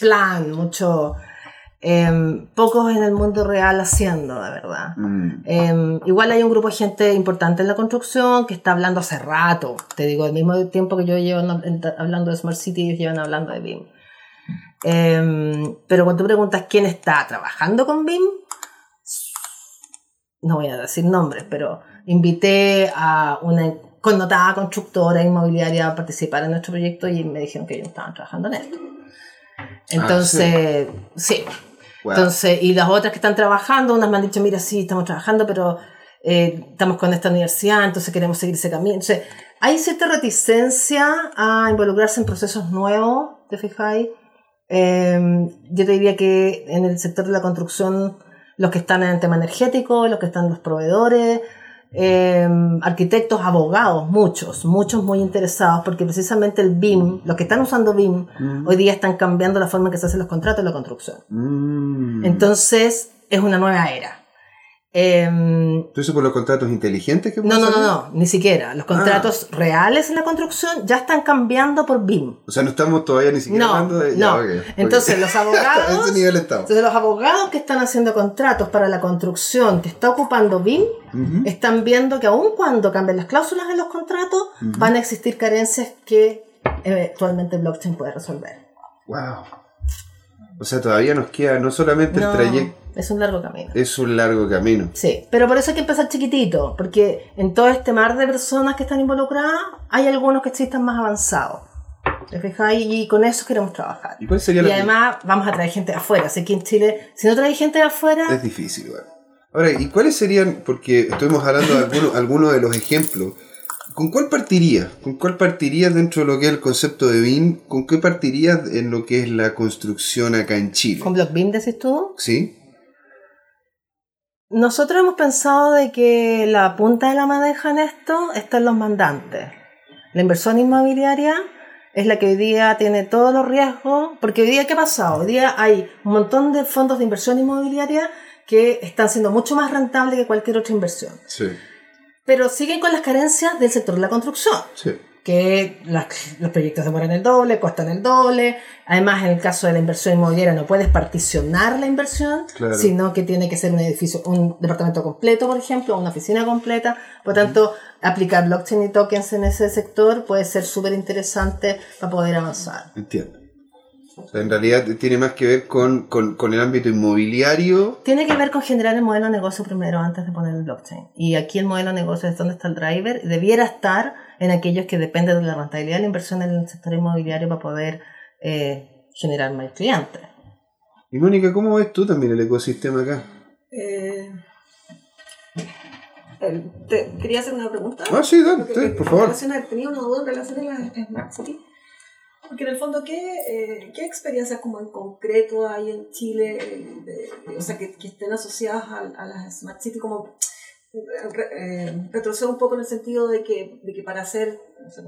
plan, mucho... em, pocos en el mundo real haciendo, la verdad. Mm, Em, igual hay un grupo de gente importante en la construcción que está hablando hace rato. Te digo, al mismo tiempo que yo llevo hablando de Smart City, ellos llevan hablando de BIM. Em, pero cuando tú preguntas quién está trabajando con BIM, no voy a decir nombres, pero invité a una connotada constructora inmobiliaria a participar en nuestro proyecto y me dijeron que ellos estaban trabajando en esto. Entonces, sí. wow. Entonces, y las otras que están trabajando, unas me han dicho, mira, sí, estamos trabajando, pero eh, estamos con esta universidad, entonces queremos seguir ese camino. Entonces, hay cierta reticencia a involucrarse en procesos nuevos, ¿te fijáis? Eh, yo te diría que en el sector de la construcción, los que están en el tema energético, los que están los proveedores, eh, arquitectos, abogados, muchos, muchos muy interesados, porque precisamente el BIM, los que están usando BIM, Mm. hoy día están cambiando la forma en que se hacen los contratos de la construcción. Mm. Entonces, es una nueva era. Em, ¿Todo eso por los contratos inteligentes que no, no, no, no, ni siquiera. Los contratos Ah. reales en la construcción ya están cambiando por BIM. O sea, no estamos todavía ni siquiera No, hablando de... no. Entonces, los [LAUGHS] abogados, ese nivel estamos. entonces los abogados que están haciendo contratos para la construcción que está ocupando BIM, están viendo que aun cuando cambien las cláusulas de los contratos, van a existir carencias que eventualmente blockchain puede resolver. Wow. O sea, todavía nos queda no solamente No, el trayecto, es un largo camino. es un largo camino. Sí, pero por eso hay que empezar chiquitito, porque en todo este mar de personas que están involucradas, hay algunos que sí están más avanzados. ¿Te fijáis? Y con eso queremos trabajar. ¿Y cuál sería Y la además vamos a traer gente de afuera. Así que en Chile, si no traes gente de afuera, Es difícil, igual. Ahora, ¿y cuáles serían, porque estuvimos hablando de algunos, [LAUGHS] algunos de los ejemplos, ¿con cuál partirías? ¿Con cuál partirías dentro de lo que es el concepto de BIM? ¿Con qué partirías en lo que es la construcción acá en Chile? con BlockBeam decís tú, ¿Sí? Nosotros hemos pensado de que la punta de la madeja en esto está en los mandantes. La inversión inmobiliaria es la que hoy día tiene todos los riesgos, porque hoy día, ¿qué ha pasado? Hoy día hay un montón de fondos de inversión inmobiliaria que están siendo mucho más rentables que cualquier otra inversión. Sí, Pero siguen con las carencias del sector de la construcción, sí. Que las- los proyectos demoran el doble, cuestan el doble. Además, en el caso de la inversión inmobiliaria no puedes particionar la inversión, Claro. sino que tiene que ser un edificio, un departamento completo, por ejemplo, una oficina completa. Por tanto, aplicar blockchain y tokens en ese sector puede ser súper interesante para poder avanzar. Entiendo. O sea, en realidad tiene más que ver con, con, con el ámbito inmobiliario. Tiene que ver con generar el modelo de negocio primero antes de poner el blockchain. Y aquí el modelo de negocio es donde está el driver. Debiera estar en aquellos que dependen de la rentabilidad de la inversión en el sector inmobiliario para poder eh, generar más clientes. Y Mónica, ¿cómo ves tú también el ecosistema acá? Eh, te- quería hacer una pregunta. Ah, sí, dale, Porque- sí, por favor. tenía una duda en relación a las Smart City. Porque en el fondo, ¿qué, eh, qué experiencias como en concreto hay en Chile, de- de- o sea, que, que estén asociadas a, a las Smart City como eh, re- eh, retrocedo un poco en el sentido de que, de que para hacer,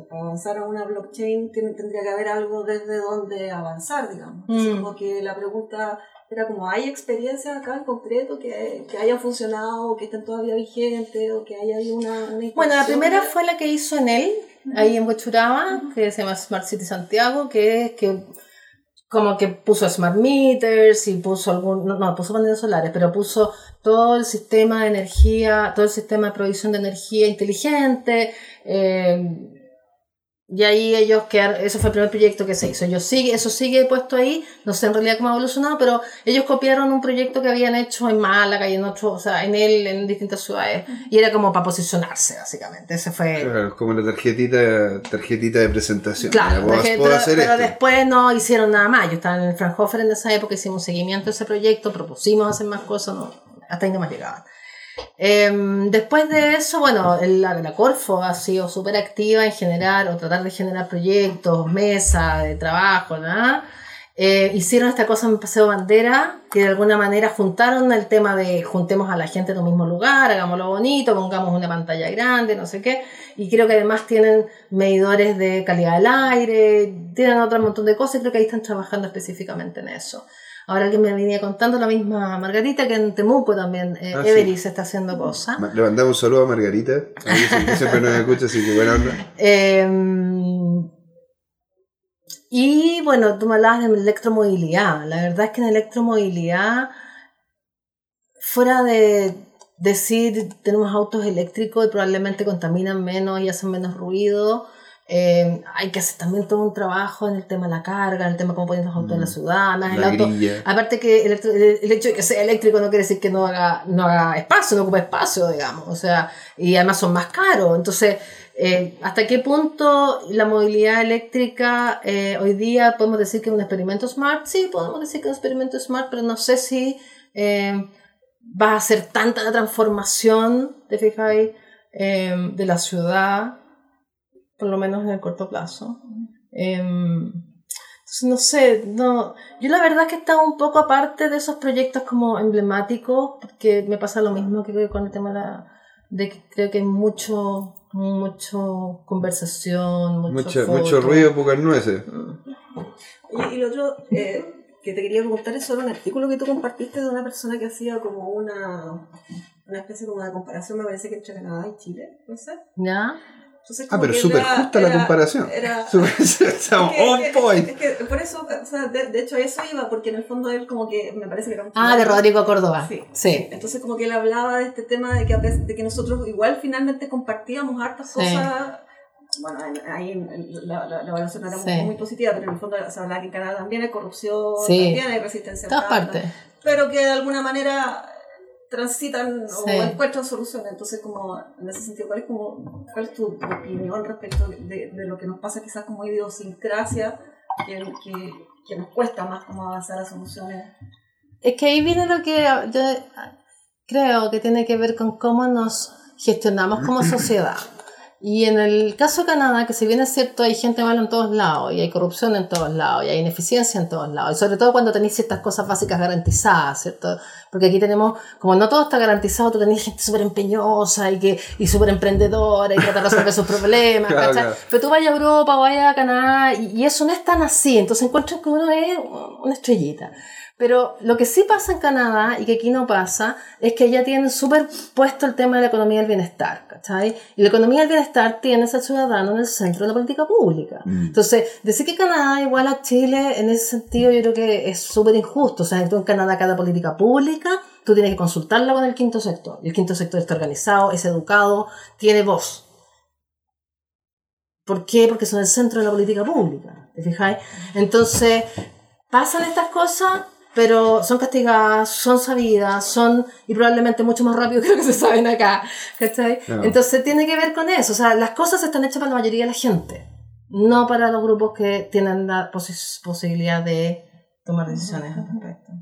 para avanzar a una blockchain tiene- tendría que haber algo desde donde avanzar, digamos. Entonces, Mm. como que la pregunta era como, ¿hay experiencias acá en concreto que, que hayan funcionado, o que estén todavía vigentes, o que haya habido una, una Bueno, la primera fue la que hizo en él, ahí en Huachuraba, que se llama Smart City Santiago, que que como que puso smart meters y puso algún, no, no, puso paneles solares, pero puso todo el sistema de energía, todo el sistema de provisión de energía inteligente, eh, y ahí ellos quedaron, eso fue el primer proyecto que se hizo. Yo sigue, eso sigue puesto ahí, no sé en realidad cómo ha evolucionado, pero ellos copiaron un proyecto que habían hecho en Málaga y en otro, o sea, en él, en distintas ciudades, y era como para posicionarse, básicamente. Ese fue. Claro, como la tarjetita, tarjetita de presentación. Claro, puedo- puedo pero, hacer pero esto. después no hicieron nada más. Yo estaba en el Fraunhofer en esa época, hicimos seguimiento de ese proyecto, propusimos hacer más cosas, no, hasta ahí no más llegaban. Em, después de eso, bueno, la, Corfo ha sido súper activa en generar o tratar de generar proyectos, mesas de trabajo, ¿no? Eh, hicieron esta cosa en Paseo Bandera, que de alguna manera juntaron el tema de juntemos a la gente en un mismo lugar, hagámoslo bonito, pongamos una pantalla grande, no sé qué, y creo que además tienen medidores de calidad del aire, tienen otro montón de cosas, y creo que ahí están trabajando específicamente en eso. Ahora alguien me venía contando la misma Margarita que en Temuco también, eh, Ah, sí. Everis está haciendo cosas. Le mandamos un saludo a Margarita. A mí siempre, [LAUGHS] siempre nos escucha, así que buena onda. Eh, y bueno, tú me hablabas de electromovilidad. La verdad es que en electromovilidad, fuera de decir tenemos autos eléctricos y probablemente contaminan menos y hacen menos ruido, eh, hay que hacer también todo un trabajo en el tema de la carga, en el tema de cómo ponen los autos en la ciudad, más el auto. grilla. Aparte que el, el hecho de que sea eléctrico no quiere decir que no haga, no haga espacio, no ocupa espacio, digamos. O sea, y además son más caros. Entonces, eh, ¿hasta qué punto la movilidad eléctrica eh, hoy día podemos decir que es un experimento smart? Sí, podemos decir que es un experimento smart, pero no sé si eh, va a hacer tanta la transformación, ¿te fijáis? Eh, de la ciudad, por lo menos en el corto plazo. Em, entonces, no sé, no. Yo la verdad es que estaba un poco aparte de esos proyectos como emblemáticos, porque me pasa lo mismo que con el tema de, la, de que creo que hay mucho, mucho conversación, mucho, Mucho, foto. mucho ruido, pocas nueces. Oye, y lo otro eh, que te quería preguntar es sobre un artículo que tú compartiste de una persona que hacía como una, una especie como de comparación, me parece que entre Canadá y Chile, ¿puede ser? ¿Ya? Entonces, Ah, pero súper era- justa la comparación. Era, [LAUGHS] Súper- [LAUGHS] [LAUGHS] Estamos Es que- on es que- point. es que por eso, o sea, de, de hecho, eso iba, porque en el fondo él como que me parece que era un Ah, de. Rodrigo Córdoba. Sí. Sí. Entonces como que él hablaba de este tema de que, de que nosotros igual finalmente compartíamos hartas Sí. cosas. Bueno, en- ahí la, la, la evaluación no era muy- Sí. muy, positiva, pero en el fondo se hablaba que en Canadá también hay corrupción, Sí. también hay resistencia. En todas partes. Pero que de alguna manera transitan Sí. o encuentran soluciones. Entonces, como en ese sentido, ¿cuál es, como, cuál es tu opinión respecto de, de lo que nos pasa quizás como idiosincrasia, que, que, que nos cuesta más como avanzar a soluciones? Es que ahí viene lo que yo creo que tiene que ver con cómo nos gestionamos como [CLEARS THROAT] sociedad. Y en el caso de Canadá, que si bien es cierto, hay gente mala en todos lados, y hay corrupción en todos lados, y hay ineficiencia en todos lados, y sobre todo cuando tenéis ciertas cosas básicas garantizadas, ¿cierto? Porque aquí tenemos, como no todo está garantizado, tú tenés gente súper empeñosa y, que, y súper emprendedora y trata de resolver sus problemas, [LAUGHS] Claro, claro. Pero tú vayas a Europa vayas a Canadá, y, y eso no es tan así, entonces encuentras que uno es una estrellita. Pero lo que sí pasa en Canadá y que aquí no pasa es que allá tienen súper puesto el tema de la economía del bienestar, ¿cachai? Y la economía del bienestar tiene al ciudadano en el centro de la política pública. Mm. Entonces, decir que Canadá igual a Chile en ese sentido yo creo que es súper injusto. O sea, tú en Canadá cada política pública, tú tienes que consultarla con el quinto sector. Y el quinto sector está organizado, es educado, tiene voz. ¿Por qué? Porque son el centro de la política pública. ¿Te fijáis? Entonces, pasan estas cosas, pero son castigadas, son sabidas, son y probablemente mucho más rápido que lo que se saben acá. Entonces tiene que ver con eso. O sea, las cosas están hechas para la mayoría de la gente, no para los grupos que tienen la posi- posibilidad de tomar decisiones al respecto.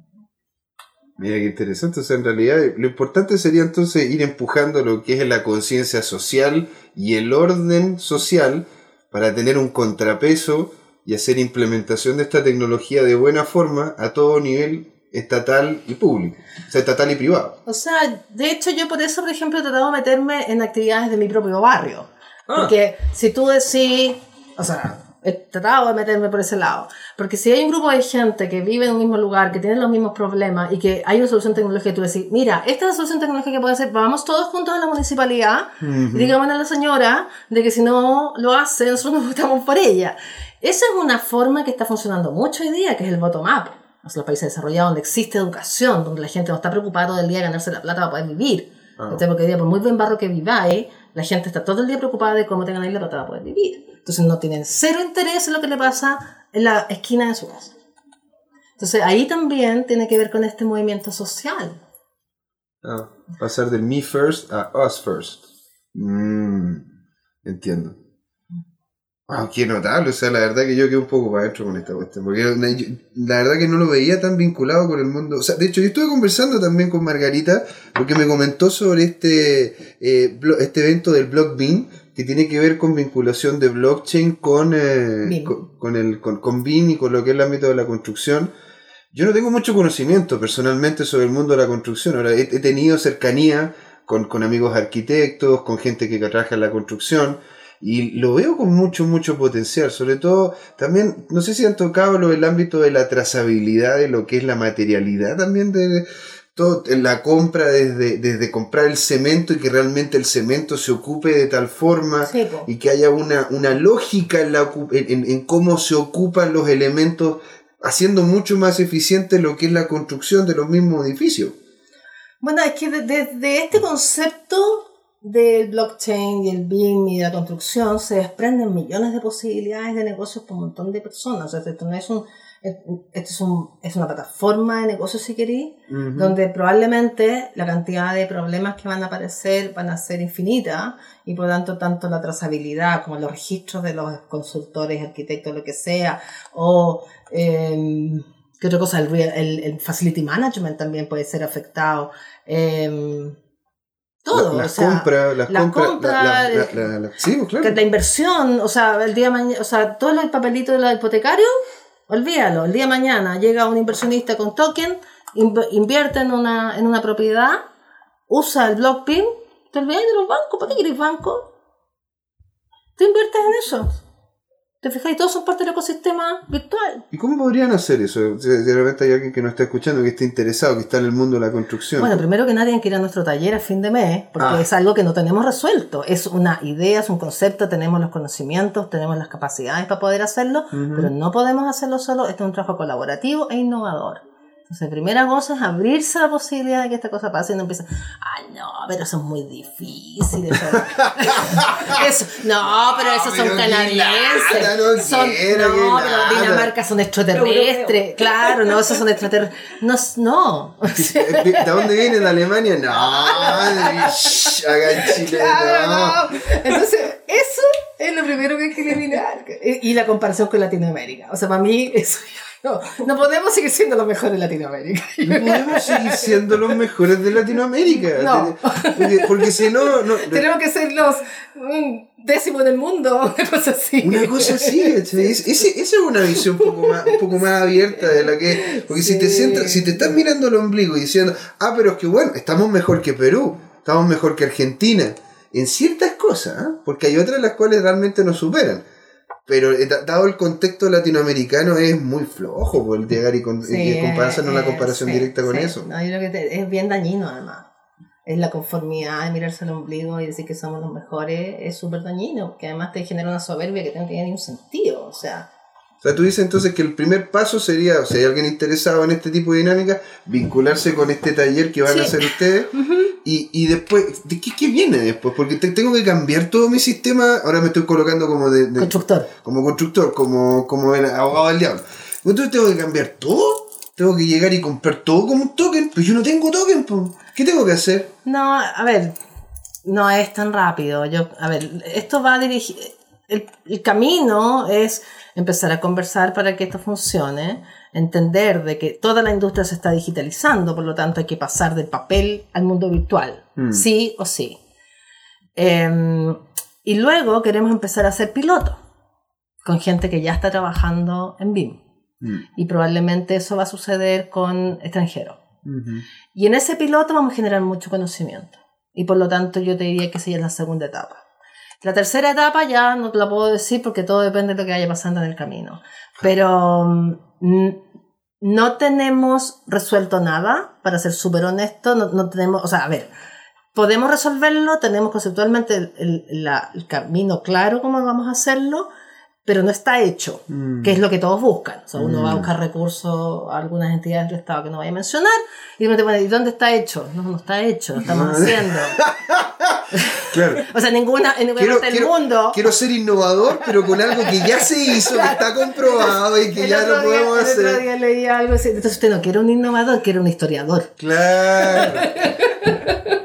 Mira qué interesante. O sea, en realidad lo importante sería entonces ir empujando lo que es la conciencia social y el orden social para tener un contrapeso y hacer implementación de esta tecnología de buena forma a todo nivel estatal y público. O sea, estatal y privado. O sea, de hecho yo por eso, por ejemplo, he tratado de meterme en actividades de mi propio barrio. Ah. Porque si tú decís, o sea, he tratado de meterme por ese lado. Porque si hay un grupo de gente que vive en un mismo lugar, que tiene los mismos problemas y que hay una solución tecnológica, y tú decís, mira, esta es la solución tecnológica que puede ser, vamos todos juntos a la municipalidad y digamos a la señora de que si no lo hace, nosotros nos votamos por ella. Esa es una forma que está funcionando mucho hoy día, que es el bottom-up. O sea, los países desarrollados donde existe educación, donde la gente no está preocupada todo el día de ganarse la plata para poder vivir. Ah. Porque hoy día, por muy buen barro que viváis, la gente está todo el día preocupada de cómo te ganáis la plata para poder vivir. Entonces no tienen cero interés en lo que le pasa en la esquina de su casa. Entonces ahí también tiene que ver con este movimiento social. Ah, pasar del me first a us first. Mm, entiendo. Wow, qué notable. O sea, la verdad que yo quedé un poco para adentro con esta cuestión. Porque la, verdad que no lo veía tan vinculado con el mundo. O sea, de hecho, yo estuve conversando también con Margarita porque me comentó sobre este, eh, este evento del Block Bean que tiene que ver con vinculación de blockchain con, eh, con el, con, con BIM y con lo que es el ámbito de la construcción. Yo no tengo mucho conocimiento personalmente sobre el mundo de la construcción. Ahora, he, he tenido cercanía con, con amigos arquitectos, con gente que trabaja en la construcción, y lo veo con mucho, mucho potencial. Sobre todo, también, no sé si han tocado lo del ámbito de la trazabilidad, de lo que es la materialidad también de todo, en la compra, desde, desde comprar el cemento y que realmente el cemento se ocupe de tal forma Sí, y que haya una, una lógica en, la, en, cómo se ocupan los elementos, haciendo mucho más eficiente lo que es la construcción de los mismos edificios. Bueno, es que de- desde este concepto del blockchain y el BIM y de la construcción se desprenden millones de posibilidades de negocios para un montón de personas. O sea, esto no es un, esto es, un, es una plataforma de negocios, si queréis, donde probablemente la cantidad de problemas que van a aparecer van a ser infinitas y por lo tanto tanto la trazabilidad como los registros de los consultores, arquitectos, lo que sea, o eh, ¿qué otra cosa? El, el, el facility management también puede ser afectado. eh, todo, La- o las sea, compras, las la compras, compra, la- la- la- la- la- sí, pues, claro. la inversión, o sea, el día mañana, o sea, todo el papelito de los hipotecarios, olvídalo, el día de mañana llega un inversionista con token, inv- invierte en una, en una propiedad, usa el block PIN, te olvidas de los bancos, ¿para qué quieres banco? Tú inviertes en eso. ¿Te fijáis? Todos son parte del ecosistema virtual. ¿Y cómo podrían hacer eso? Si de repente hay alguien que nos está escuchando, que esté interesado, que está en el mundo de la construcción. Bueno, primero que tienen que ir a nuestro taller a fin de mes, porque Ah. es algo que no tenemos resuelto. Es una idea, es un concepto, tenemos los conocimientos, tenemos las capacidades para poder hacerlo, pero no podemos hacerlo solo. Este es un trabajo colaborativo e innovador. Entonces, primera cosa es abrirse a la posibilidad de que esta cosa pase y no empiecen, ay, no, pero eso es muy difícil. Eso, [LAUGHS] eso- no, pero esos son canadienses. no son, quiero, no, qué pero. Dinamarca son extraterrestres. Claro, no, esos son extraterrestres. No, no. [LAUGHS] ¿De dónde viene? ¿De Alemania? No, acá en Chile. Claro, no. no. Entonces, eso es lo primero que hay que eliminar. Y y la comparación con Latinoamérica. O sea, para mí, eso no, no podemos seguir siendo los mejores en Latinoamérica. No podemos seguir siendo los mejores de Latinoamérica. [LAUGHS] No. Porque, porque si no, no Tenemos que ser los décimos del mundo, [LAUGHS] una cosa así. Una cosa así. Es- ese- esa es una visión un poco más, un poco más abierta de la que. Porque si te Sí. centras, si te estás mirando el ombligo y diciendo, ah, pero es que bueno, estamos mejor que Perú, estamos mejor que Argentina, en ciertas cosas, ¿ah? porque hay otras las cuales realmente nos superan. Pero eh, da- dado el contexto latinoamericano es muy flojo por llegar y, con, y compararse una eh, comparación sí, directa con sí. eso. No, yo creo que te- es bien dañino además. Es la conformidad de mirarse al ombligo y decir que somos los mejores, es súper dañino, porque además te genera una soberbia que no tiene ningún sentido. O sea, O sea, tú dices entonces que el primer paso sería, o sea, hay alguien interesado en este tipo de dinámica, vincularse con este taller que van a Sí. hacer ustedes. [LAUGHS] y, y después, ¿de qué, qué viene después? Porque te- tengo que cambiar todo mi sistema. Ahora me estoy colocando como de, de- constructor. como constructor, como, como el abogado del diablo. Entonces tengo que cambiar todo. Tengo que llegar y comprar todo como un token. Pero yo no tengo token, po. ¿qué tengo que hacer? No, a ver, no es tan rápido. Yo, a ver, esto va a dirigir. El, el camino es empezar a conversar para que esto funcione, entender de que toda la industria se está digitalizando, por lo tanto hay que pasar del papel al mundo virtual, Mm. sí o sí. Em, y luego queremos empezar a hacer piloto con gente que ya está trabajando en BIM. Y probablemente eso va a suceder con extranjeros. Y en ese piloto vamos a generar mucho conocimiento. Y por lo tanto yo te diría que esa ya es la segunda etapa. La tercera etapa ya no te la puedo decir porque todo depende de lo que vaya pasando en el camino. Pero mm, no tenemos resuelto nada, para ser súper honesto, no, no tenemos, o sea, a ver, podemos resolverlo, tenemos conceptualmente el, el- camino claro cómo vamos a hacerlo, pero no está hecho, Mm. que es lo que todos buscan. O sea, uno va a Mm. buscar recursos a algunas entidades del Estado que no voy a mencionar, y uno te pone, ¿y dónde está hecho? No, no está hecho, lo estamos [LAUGHS] haciendo. Claro. [LAUGHS] O sea, ninguna, en ninguna Quiero, parte del quiero- mundo. quiero ser innovador, pero con algo que ya se hizo, que está comprobado y que El ya lo día- podemos el otro hacer. día leí algo así. Entonces usted no quiere un innovador, quiere un historiador. Claro. [LAUGHS]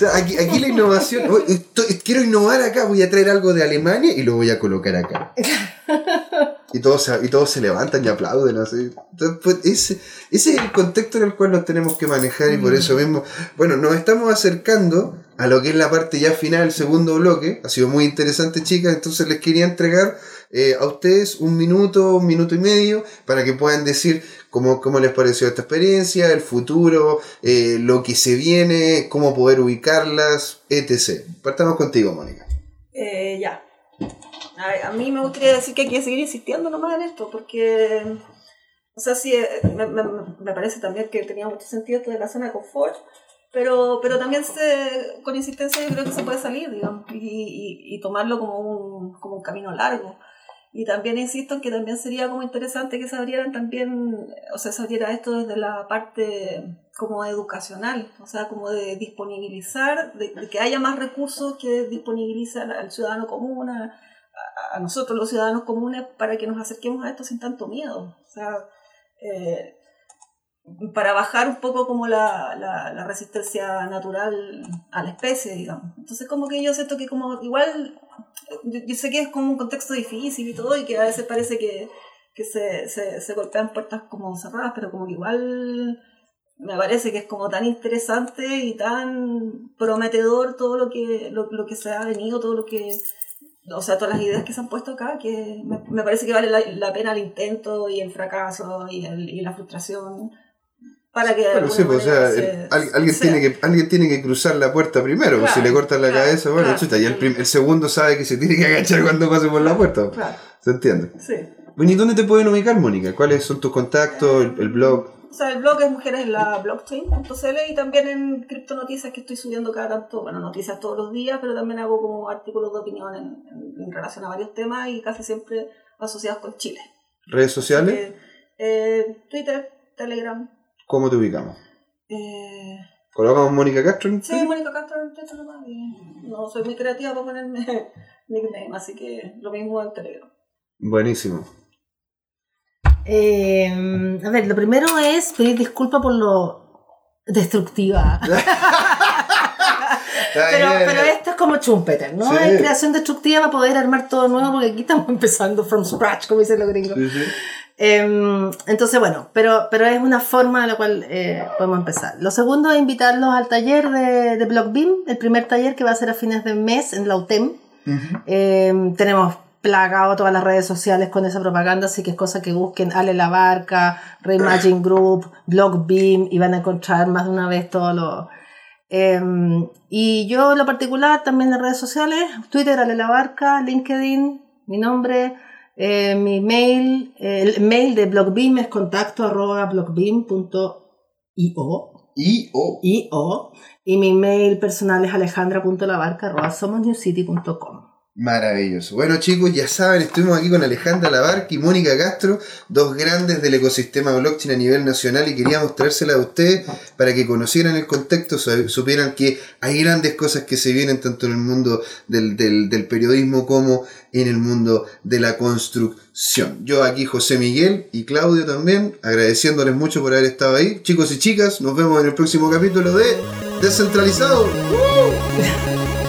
Sea, aquí, aquí la innovación. estoy- quiero innovar acá, voy a traer algo de Alemania y lo voy a colocar acá. [LAUGHS] Y todos, se- y todos se levantan y aplauden así. Entonces, pues, ese, ese es el contexto en el cual nos tenemos que manejar y por eso mismo, bueno, nos estamos acercando a lo que es la parte ya final, el segundo bloque. Ha sido muy interesante, chicas, entonces les quería entregar eh, a ustedes un minuto, un minuto y medio, para que puedan decir cómo, cómo les pareció esta experiencia, el futuro, eh, lo que se viene, cómo poder ubicarlas, etc. Partamos contigo, Mónica. Eh, ya. A, mí me gustaría decir que hay que seguir insistiendo nomás en esto, porque, o sea, sí, eh, me, me, me parece también que tenía mucho sentido esto de la zona de confort, pero, pero también se, con insistencia yo creo que se puede salir, digamos, y, y, y tomarlo como un, como un camino largo. Y también insisto en que también sería como interesante que se abrieran también, o sea, se abriera esto desde la parte como educacional, o sea, como de disponibilizar, de, que haya más recursos que disponibilizan al ciudadano común, a nosotros los ciudadanos comunes, para que nos acerquemos a esto sin tanto miedo. O sea, eh, para bajar un poco como la, la, la resistencia natural a la especie, digamos. Entonces como que yo siento que como igual, yo, sé que es como un contexto difícil y todo, y que a veces parece que, que se, se, se golpean puertas como cerradas, pero como que igual me parece que es como tan interesante y tan prometedor todo lo que, lo, lo que se ha venido, todo lo que, o sea, todas las ideas que se han puesto acá, que me, me parece que vale la, la pena el intento y el fracaso y, el, y la frustración para que Bueno, sí, pues, o sea, se- alguien, sea. tiene que, alguien tiene que cruzar la puerta primero, pues, si Claro, le cortan la claro, cabeza, bueno, claro. chuta, y el, prim- el segundo sabe que se tiene que agachar cuando pase por la puerta. Claro, ¿Se entiende? sí. Bueno, ¿y dónde te pueden ubicar, Mónica? ¿Cuáles son tus contactos, el, el blog? O sea, el blog es Mujeres en la Blockchain.cl y también en Criptonoticias que estoy subiendo cada tanto, bueno, noticias todos los días, pero también hago como artículos de opinión en, en- en relación a varios temas y casi siempre asociados con Chile. ¿Redes sociales? Eh, eh, Twitter, Telegram. ¿Cómo te ubicamos? Eh, ¿Colocamos Mónica Castro? en sí? Mónica Castro en Twitter nomás, No soy muy creativa para ponerme [LAUGHS] nickname, así que lo mismo en Telegram. Buenísimo. Eh, a ver, lo primero es pedir disculpas por lo destructiva. [LAUGHS] Pero, pero esto es como Schumpeter, ¿no? Sí. Es creación destructiva para poder armar todo nuevo, porque aquí estamos [LAUGHS] empezando from scratch, como dicen los gringos. Sí, sí. Eh, entonces, bueno, pero, pero es una forma de la cual eh, podemos empezar. Lo segundo es invitarlos al taller de, de BlockBeam, el primer taller que va a ser a fines de mes en la UTEM. Eh, tenemos plagado todas las redes sociales con esa propaganda, así que es cosa que busquen Ale La Barca, Reimagine [LAUGHS] Group, BlockBeam y van a encontrar más de una vez todo lo... Eh, y yo en lo particular también en redes sociales, Twitter Ale La Barca, LinkedIn, mi nombre, eh, mi mail, el mail de BlockBeam es contacto arroba blockbeam.io Y o. Io, y mi mail personal es alejandra.labarca arroba somosnewcity.com. Maravilloso. Bueno chicos, ya saben, estuvimos aquí con Alejandra Labarca y Mónica Castro, dos grandes del ecosistema blockchain a nivel nacional y queríamos traérsela a ustedes para que conocieran el contexto, supieran que hay grandes cosas que se vienen tanto en el mundo del, del- del periodismo como en el mundo de la construcción. Yo aquí José Miguel y Claudio también, agradeciéndoles mucho por haber estado ahí. Chicos y chicas, nos vemos en el próximo capítulo de Descentralizado. ¡Uh!